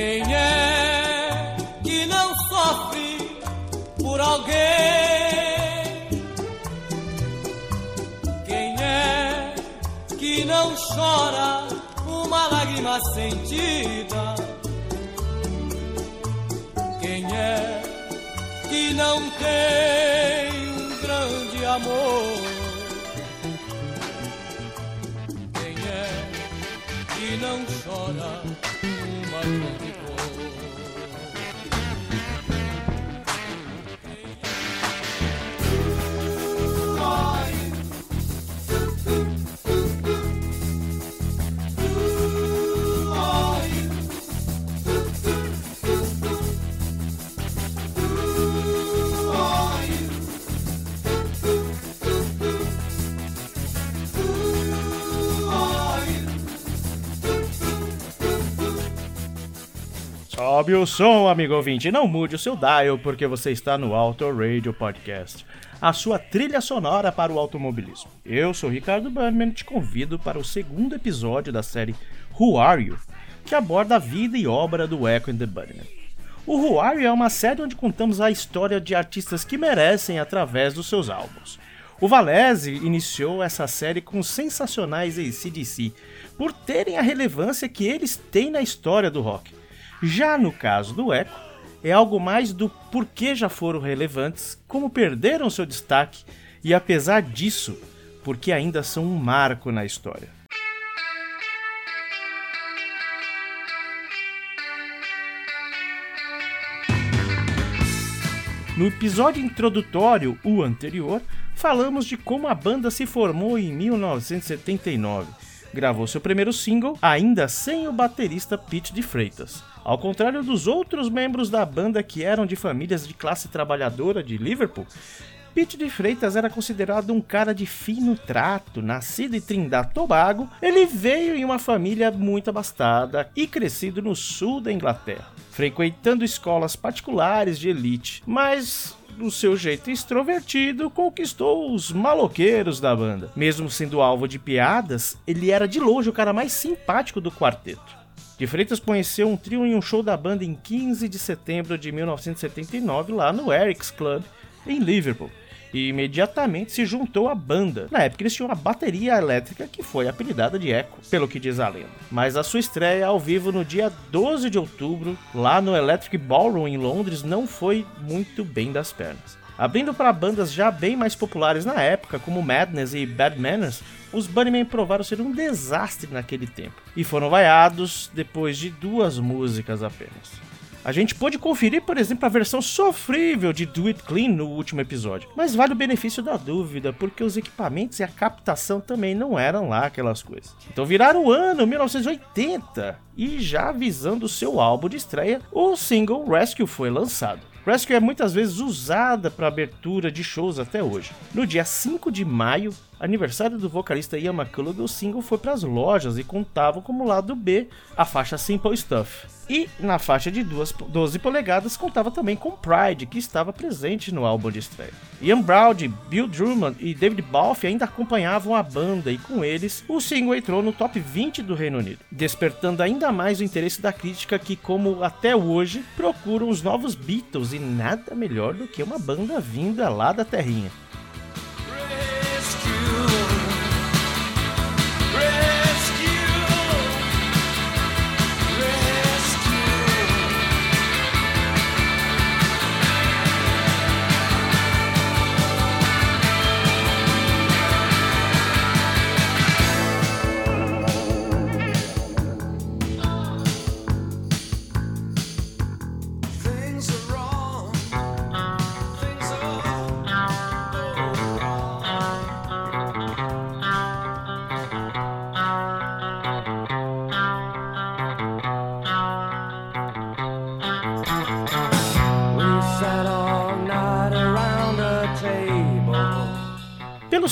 Quem é que não sofre por alguém? Quem é que não chora uma lágrima sentida? Sobe o som, amigo ouvinte. Não mude o seu dial, porque você está no Auto Radio Podcast, a sua trilha sonora para o automobilismo. Eu sou Ricardo Bannerman e te convido para o segundo episódio da série Who Are You, que aborda a vida e obra do Echo and the Bunnymen. O Who Are You é uma série onde contamos a história de artistas que merecem através dos seus álbuns. O Valese iniciou essa série com os sensacionais ACDC, por terem a relevância que eles têm na história do rock. Já no caso do Echo, é algo mais do porquê já foram relevantes, como perderam seu destaque e, apesar disso, porque ainda são um marco na história. No episódio introdutório, o anterior, falamos de como a banda se formou em 1979. Gravou seu primeiro single, ainda sem o baterista Pete de Freitas. Ao contrário dos outros membros da banda que eram de famílias de classe trabalhadora de Liverpool, Pete de Freitas era considerado um cara de fino trato, nascido em Trindade Tobago. Ele veio em uma família muito abastada e crescido no sul da Inglaterra, frequentando escolas particulares de elite, mas do seu jeito extrovertido, conquistou os maloqueiros da banda. Mesmo sendo alvo de piadas, ele era de longe o cara mais simpático do quarteto. De Freitas conheceu um trio em um show da banda em 15 de setembro de 1979 lá no Eric's Club, em Liverpool, e imediatamente se juntou à banda. Na época eles tinham uma bateria elétrica que foi apelidada de Echo, pelo que diz a lenda. Mas a sua estreia ao vivo no dia 12 de outubro, lá no Electric Ballroom em Londres, não foi muito bem das pernas. Abrindo para bandas já bem mais populares na época, como Madness e Bad Manners, os Bunnymen provaram ser um desastre naquele tempo e foram vaiados depois de duas músicas apenas. A gente pôde conferir, por exemplo, a versão sofrível de Do It Clean no último episódio, mas vale o benefício da dúvida, porque os equipamentos e a captação também não eram lá aquelas coisas. Então viraram o ano 1980 e já visando seu álbum de estreia, o single Rescue foi lançado. Rescue é muitas vezes usada para abertura de shows até hoje. No dia 5 de maio, aniversário do vocalista Ian McCullough, o single foi para as lojas e contava como lado B a faixa Simple Stuff. E na faixa de 12 polegadas contava também com Pride, que estava presente no álbum de estreia. Ian Browdy, Bill Drummond e David Balfe ainda acompanhavam a banda e com eles o single entrou no top 20 do Reino Unido, despertando ainda mais o interesse da crítica que, como até hoje, procuram os novos Beatles e nada melhor do que uma banda vinda lá da terrinha.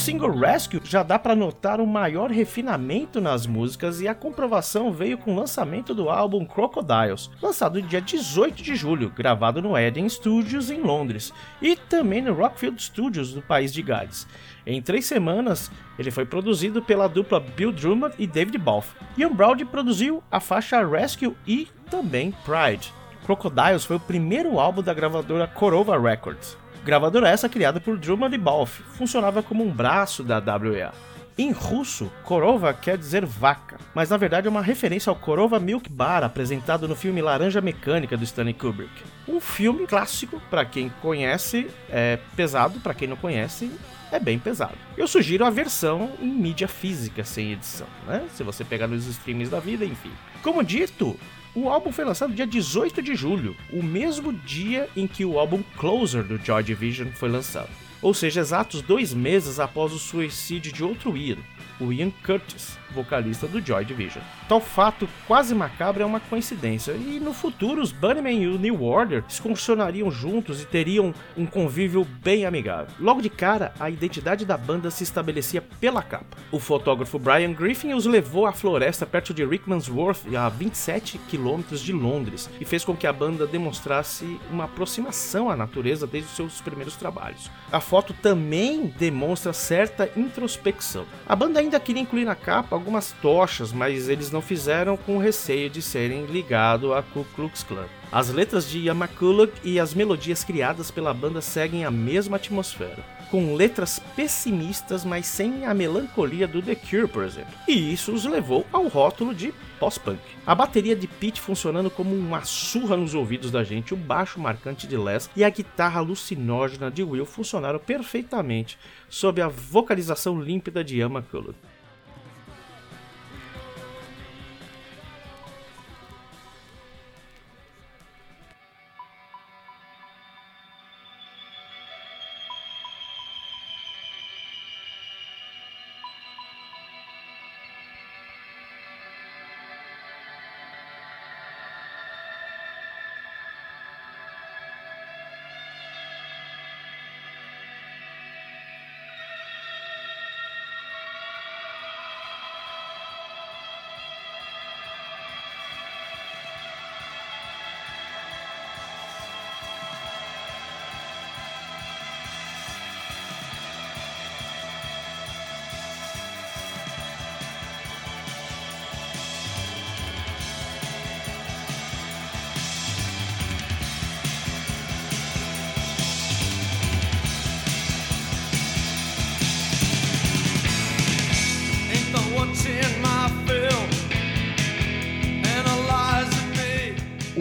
Single Rescue, já dá para notar um maior refinamento nas músicas e a comprovação veio com o lançamento do álbum Crocodiles, lançado dia 18 de julho, gravado no Eden Studios em Londres e também no Rockfield Studios do país de Gales. Em três semanas, ele foi produzido pela dupla Bill Drummond e David Balfe. Ian Browdy produziu a faixa Rescue e também Pride. Crocodiles foi o primeiro álbum da gravadora Corova Records. Gravadora essa criada por Drummond Balfe, funcionava como um braço da WEA. Em russo, Korova quer dizer vaca, mas na verdade é uma referência ao Korova Milk Bar apresentado no filme Laranja Mecânica do Stanley Kubrick. Um filme clássico, para quem conhece, é pesado, para quem não conhece, é bem pesado. Eu sugiro a versão em mídia física sem edição, né? Se você pegar nos streams da vida, enfim. Como dito, o álbum foi lançado dia 18 de julho, o mesmo dia em que o álbum Closer do Joy Division foi lançado. Ou seja, exatos dois meses após o suicídio de outro ídolo, o Ian Curtis, vocalista do Joy Division. Tal fato quase macabro é uma coincidência, e no futuro os Bunnymen e o New Order excursionariam juntos e teriam um convívio bem amigável. Logo de cara, a identidade da banda se estabelecia pela capa. O fotógrafo Brian Griffin os levou à floresta perto de Rickmansworth, a 27 quilômetros de Londres, e fez com que a banda demonstrasse uma aproximação à natureza desde os seus primeiros trabalhos. A foto também demonstra certa introspecção. A banda ainda queria incluir na capa algumas tochas, mas eles não fizeram com receio de serem ligados a Ku Klux Klan. As letras de Yamakuluk e as melodias criadas pela banda seguem a mesma atmosfera, com letras pessimistas, mas sem a melancolia do The Cure, por exemplo. E isso os levou ao rótulo de pós-punk. A bateria de Pete funcionando como uma surra nos ouvidos da gente, o baixo marcante de Les e a guitarra alucinógena de Will funcionaram perfeitamente sob a vocalização límpida de Yamakuluk. Ain't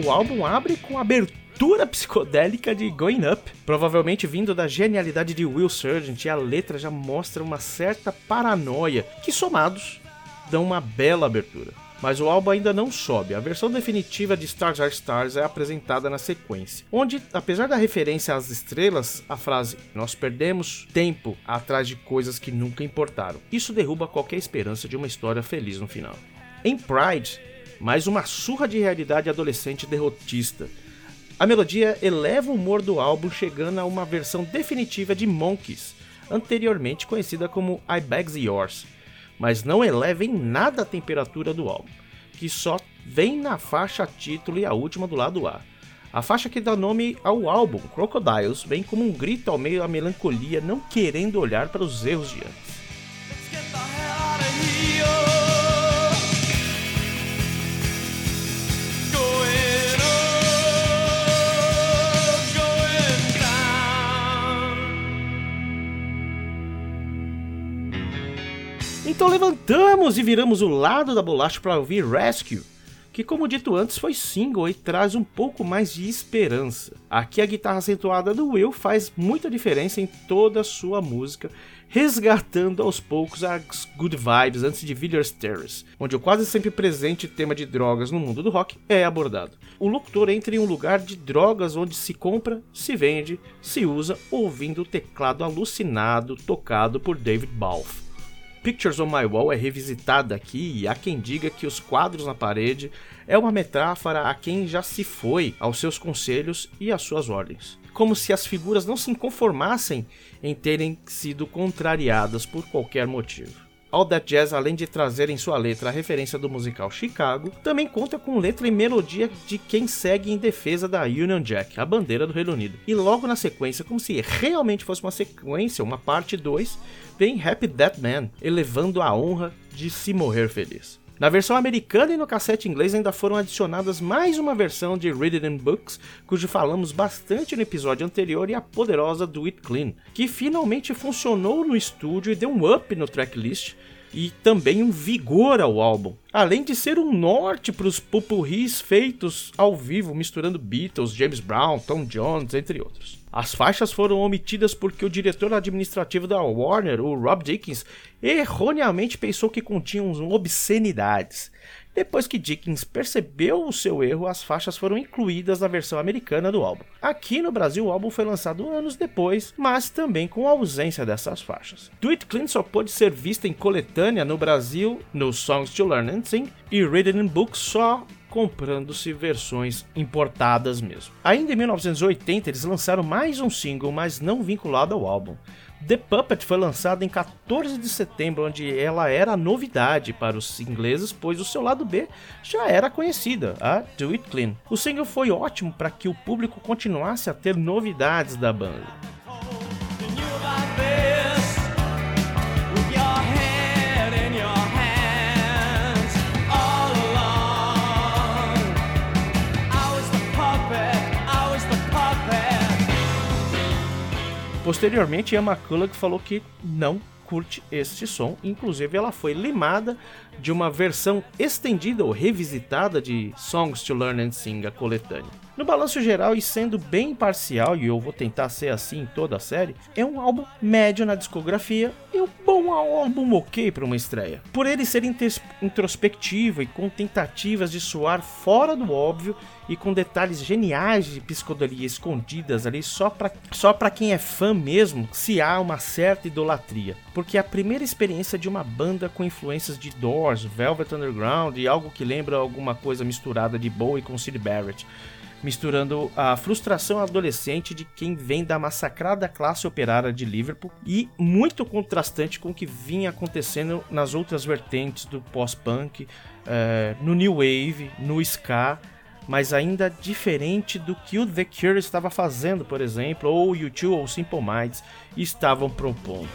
O álbum abre com a abertura psicodélica de Going Up, provavelmente vindo da genialidade de Will Sargent, e a letra já mostra uma certa paranoia, que somados dão uma bela abertura. Mas o álbum ainda não sobe. A versão definitiva de Stars Are Stars é apresentada na sequência, onde, apesar da referência às estrelas, a frase "Nós perdemos tempo atrás de coisas que nunca importaram". Isso derruba qualquer esperança de uma história feliz no final. Em Pride, mais uma surra de realidade adolescente derrotista. A melodia eleva o humor do álbum, chegando a uma versão definitiva de Monkeys, anteriormente conhecida como I Begs Yours, mas não eleva em nada a temperatura do álbum, que só vem na faixa título e a última do lado A. A faixa que dá nome ao álbum, Crocodiles, vem como um grito ao meio da melancolia, não querendo olhar para os erros de antes. Então levantamos e viramos o lado da bolacha para ouvir Rescue, que como dito antes foi single e traz um pouco mais de esperança. Aqui a guitarra acentuada do Will faz muita diferença em toda a sua música, resgatando aos poucos as good vibes antes de Villiers Terrace, onde o quase sempre presente tema de drogas no mundo do rock é abordado. O locutor entra em um lugar de drogas onde se compra, se vende, se usa, ouvindo o teclado alucinado tocado por David Balfe. Pictures on My Wall é revisitada aqui e há quem diga que os quadros na parede é uma metáfora a quem já se foi aos seus conselhos e às suas ordens. Como se as figuras não se conformassem em terem sido contrariadas por qualquer motivo. All That Jazz, além de trazer em sua letra a referência do musical Chicago, também conta com letra e melodia de quem segue em defesa da Union Jack, a bandeira do Reino Unido. E logo na sequência, como se realmente fosse uma sequência, uma parte 2, vem Happy Dead Man, elevando a honra de se morrer feliz. Na versão americana e no cassete inglês ainda foram adicionadas mais uma versão de Read in Books, cujo falamos bastante no episódio anterior, e a poderosa Do It Clean, que finalmente funcionou no estúdio e deu um up no tracklist e também um vigor ao álbum, além de ser um norte para os pupurris feitos ao vivo, misturando Beatles, James Brown, Tom Jones, entre outros. As faixas foram omitidas porque o diretor administrativo da Warner, o Rob Dickens, erroneamente pensou que continham obscenidades. Depois que Dickens percebeu o seu erro, as faixas foram incluídas na versão americana do álbum. Aqui no Brasil, o álbum foi lançado anos depois, mas também com a ausência dessas faixas. Do It Clean só pôde ser vista em coletânea no Brasil, no Songs to Learn and Sing, e Read in Books só comprando-se versões importadas mesmo. Ainda em 1980, eles lançaram mais um single, mas não vinculado ao álbum. The Puppet foi lançada em 14 de setembro, onde ela era novidade para os ingleses, pois o seu lado B já era conhecida, a Do It Clean. O single foi ótimo para que o público continuasse a ter novidades da banda. Posteriormente, Ian McCulloch falou que não curte este som, inclusive ela foi limada de uma versão estendida ou revisitada de Songs to Learn and Sing, a coletânea. No balanço geral e sendo bem parcial, e eu vou tentar ser assim em toda a série, é um álbum médio na discografia e um bom álbum ok para uma estreia. Por ele ser introspectivo e com tentativas de soar fora do óbvio e com detalhes geniais de psicodelia escondidas ali só para só pra quem é fã mesmo, se há uma certa idolatria. Porque é a primeira experiência de uma banda com influências de Doors, Velvet Underground e algo que lembra alguma coisa misturada de Bowie com Sid Barrett misturando a frustração adolescente de quem vem da massacrada classe operária de Liverpool e muito contrastante com o que vinha acontecendo nas outras vertentes do pós-punk, é, no new wave, no ska, mas ainda diferente do que o The Cure estava fazendo, por exemplo, ou o U2 ou Simple Minds estavam propondo.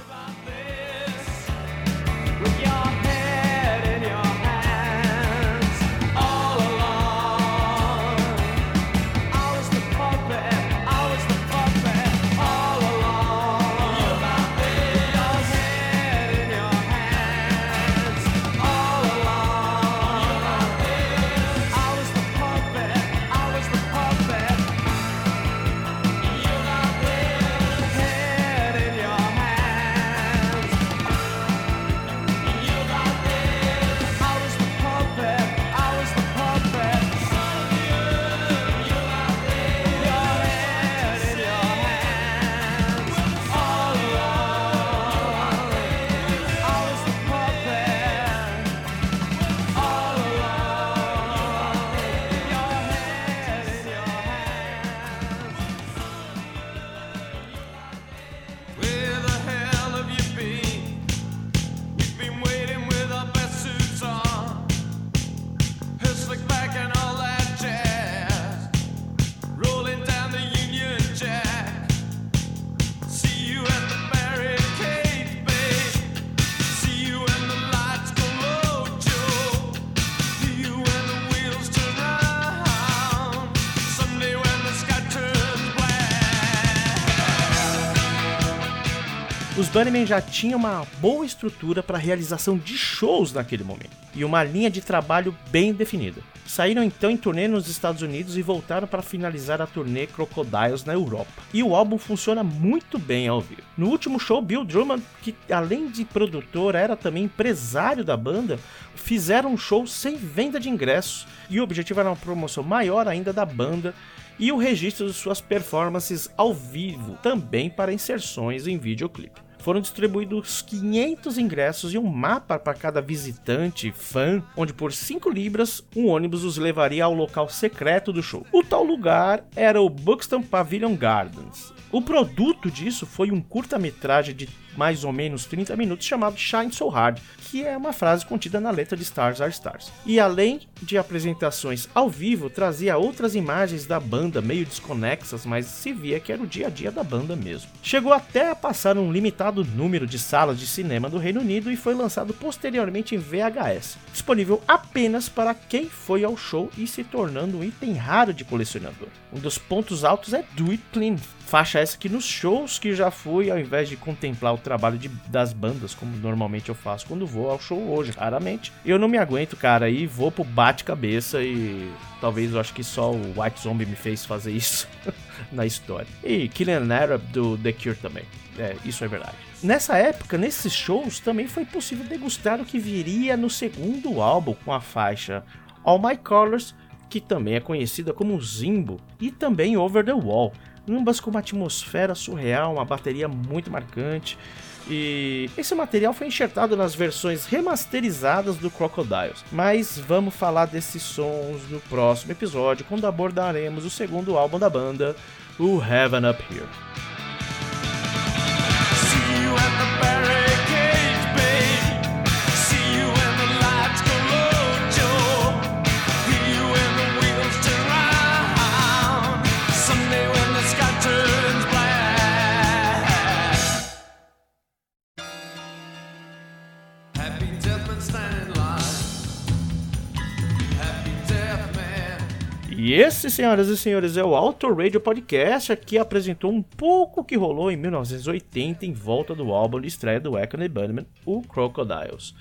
Bunnymen já tinha uma boa estrutura para a realização de shows naquele momento e uma linha de trabalho bem definida. Saíram então em turnê nos Estados Unidos e voltaram para finalizar a turnê Crocodiles na Europa. E o álbum funciona muito bem ao vivo. No último show, Bill Drummond, que além de produtor era também empresário da banda, fizeram um show sem venda de ingressos e o objetivo era uma promoção maior ainda da banda e o registro de suas performances ao vivo, também para inserções em videoclipe foram distribuídos 500 ingressos e um mapa para cada visitante, fã, onde por 5 libras um ônibus os levaria ao local secreto do show. O tal lugar era o Buxton Pavilion Gardens. O produto disso foi um curta-metragem de mais ou menos 30 minutos chamado Shine So Hard, que é uma frase contida na letra de Stars Are Stars. E além de apresentações ao vivo, trazia outras imagens da banda meio desconexas, mas se via que era o dia a dia da banda mesmo. Chegou até a passar um limitado número de salas de cinema do Reino Unido e foi lançado posteriormente em VHS, disponível apenas para quem foi ao show e se tornando um item raro de colecionador. Um dos pontos altos é Do It Clean, faixa essa que nos shows que já fui, ao invés de contemplar o trabalho de, das bandas, como normalmente eu faço quando vou ao show hoje, raramente, eu não me aguento, cara, e vou pro bate-cabeça e talvez eu acho que só o White Zombie me fez fazer isso na história. E Killing Arab do The Cure também. É, isso é verdade. Nessa época, nesses shows, também foi possível degustar o que viria no segundo álbum com a faixa All My Colors, que também é conhecida como Zimbo, e também Over the Wall, ambas com uma atmosfera surreal, uma bateria muito marcante. E esse material foi enxertado nas versões remasterizadas do Crocodiles. Mas vamos falar desses sons no próximo episódio, quando abordaremos o segundo álbum da banda, o Heaven Up Here. Senhoras e senhores, é o Auto Radio Podcast, que apresentou um pouco que rolou em 1980 em volta do álbum de estreia do Econ Bunnyman, o Crocodiles.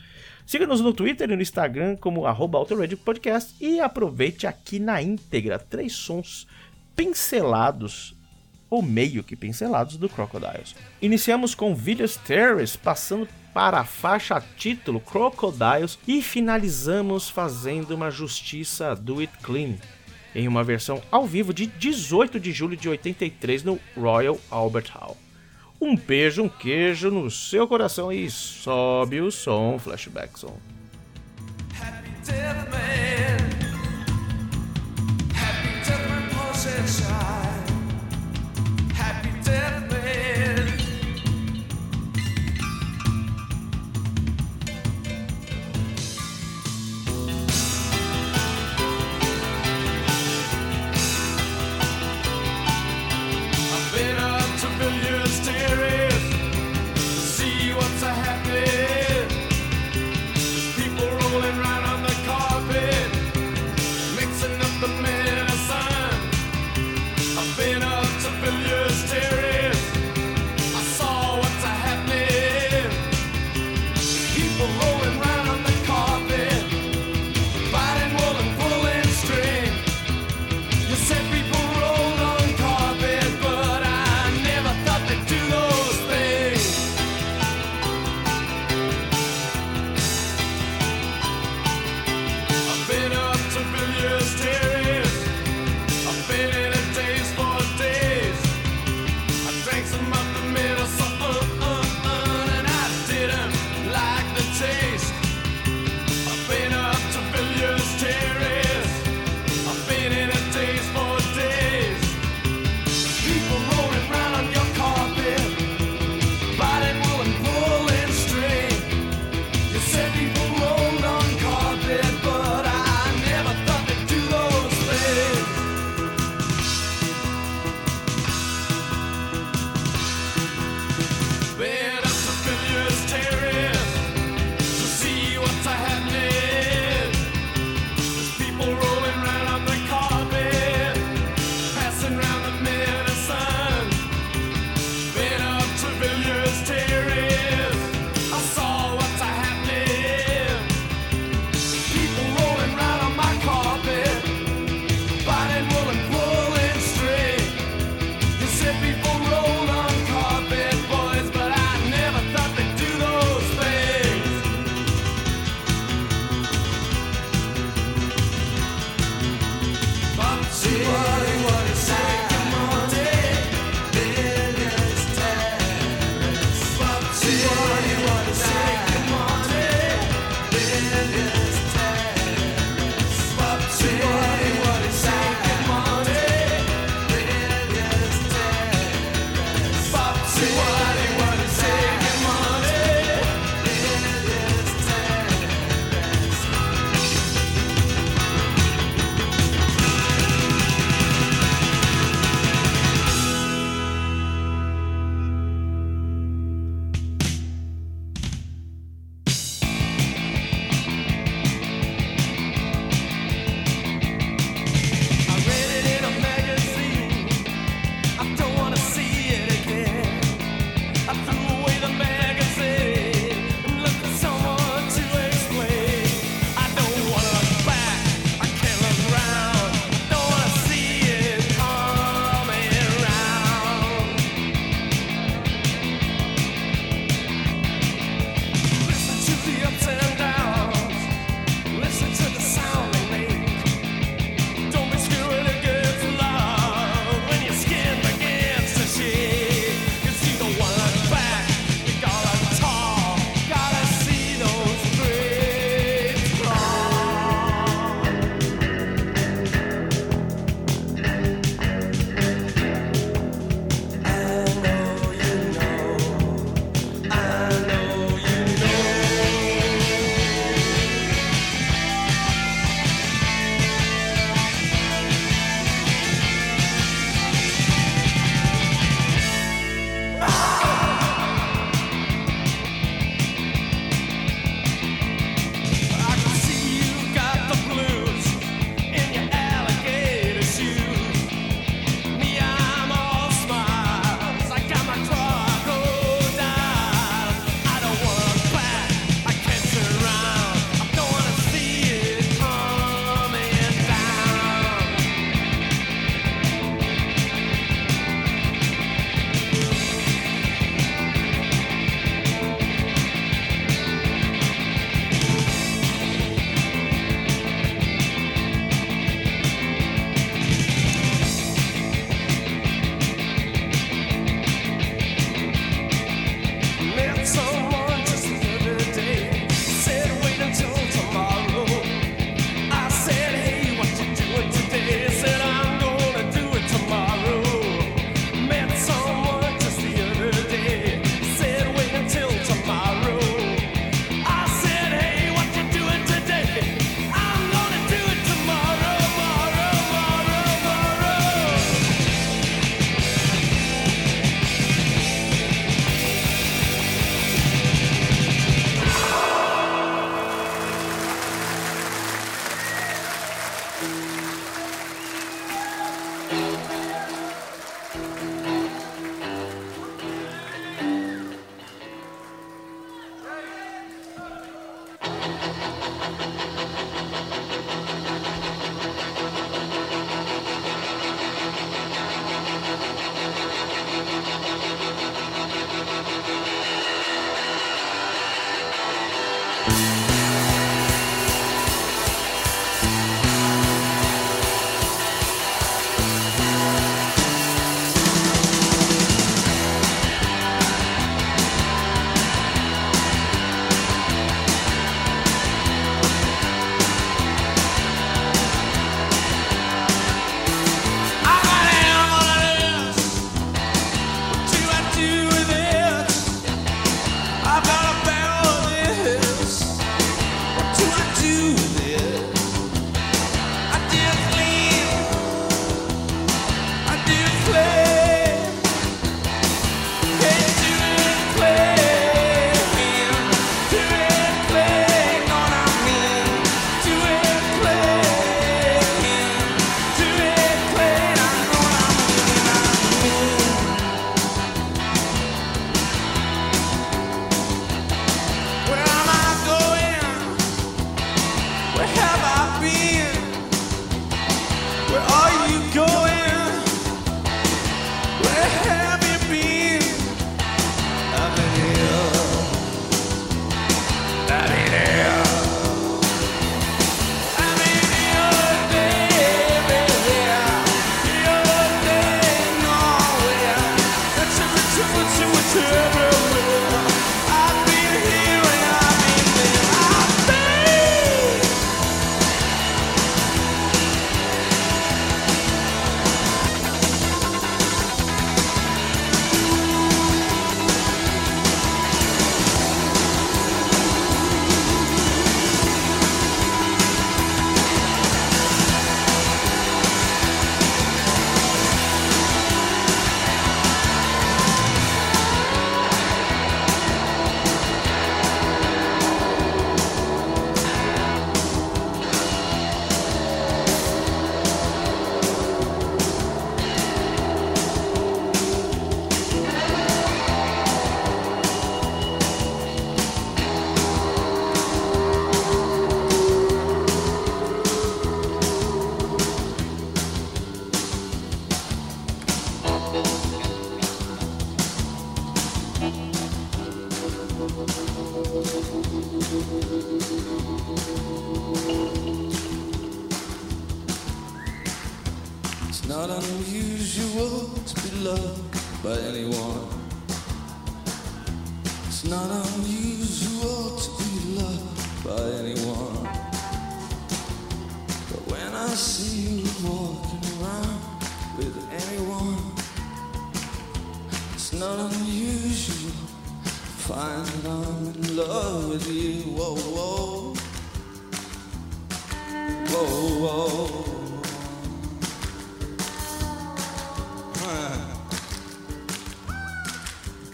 Siga-nos no Twitter e no Instagram como arroba Auto Radio Podcast e aproveite aqui na íntegra três sons pincelados ou meio que pincelados do Crocodiles. Iniciamos com Village Terrace, passando para a faixa título Crocodiles e finalizamos fazendo uma justiça Do It Clean, em uma versão ao vivo de 18 de julho de 83 no Royal Albert Hall. Um beijo, um queijo no seu coração e sobe o som, Flashback Som.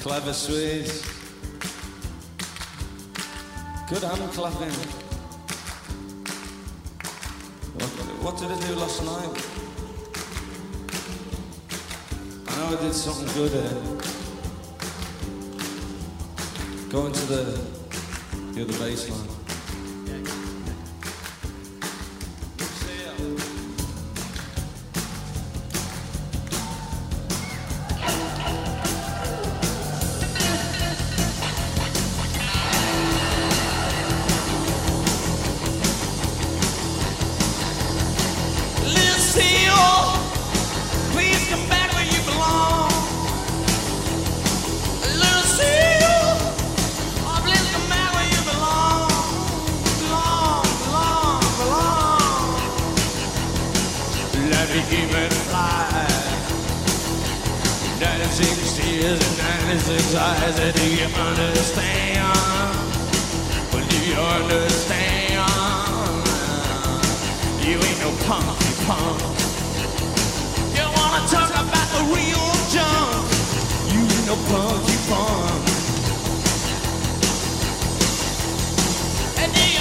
Clever Swedes. Good hand clapping. What, what did I do last night? I know I did something good here. Going to the, the other baseline. happy human fly. 96 tears and 96 eyes that do you understand? Well, do you understand? You ain't no punk, you punk. You wanna talk about the real junk? You ain't no punk, you punk. And do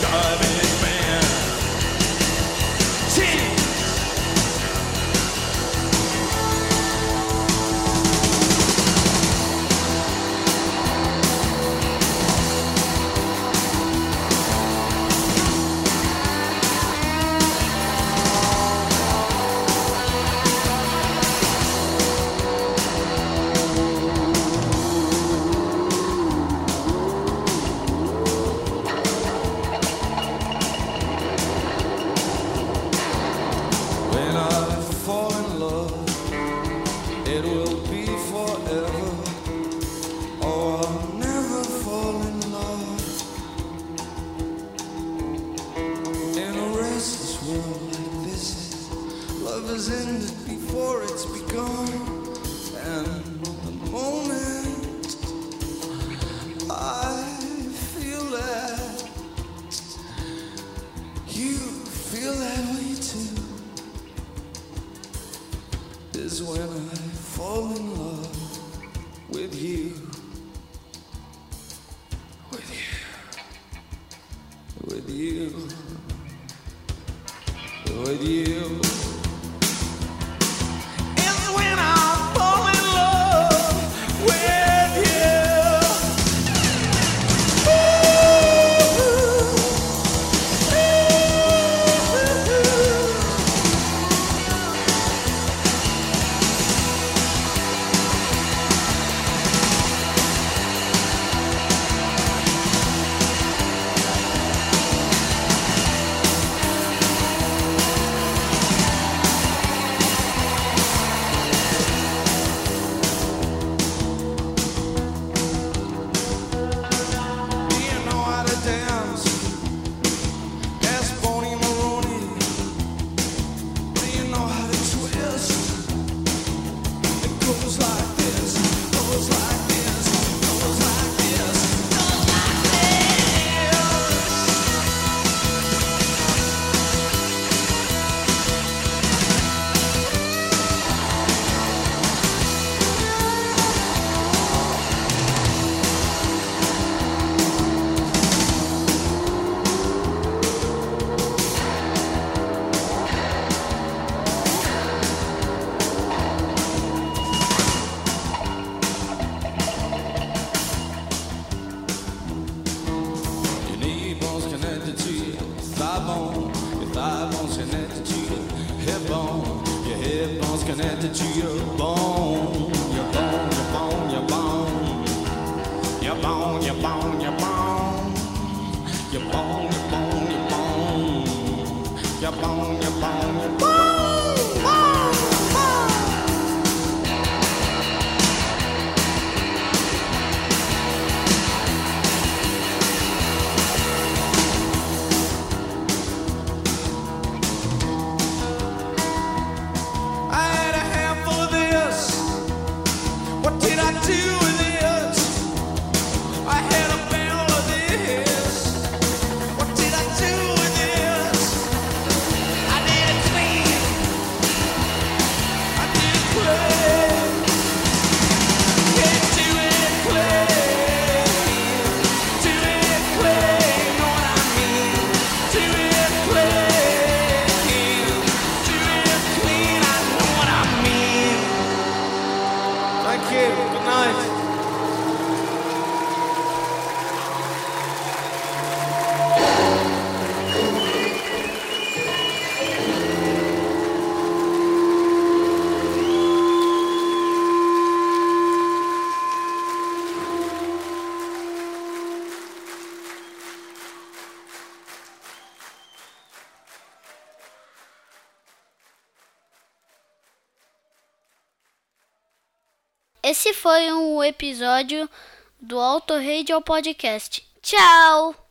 diving Esse foi um episódio do Auto Radio Podcast. Tchau!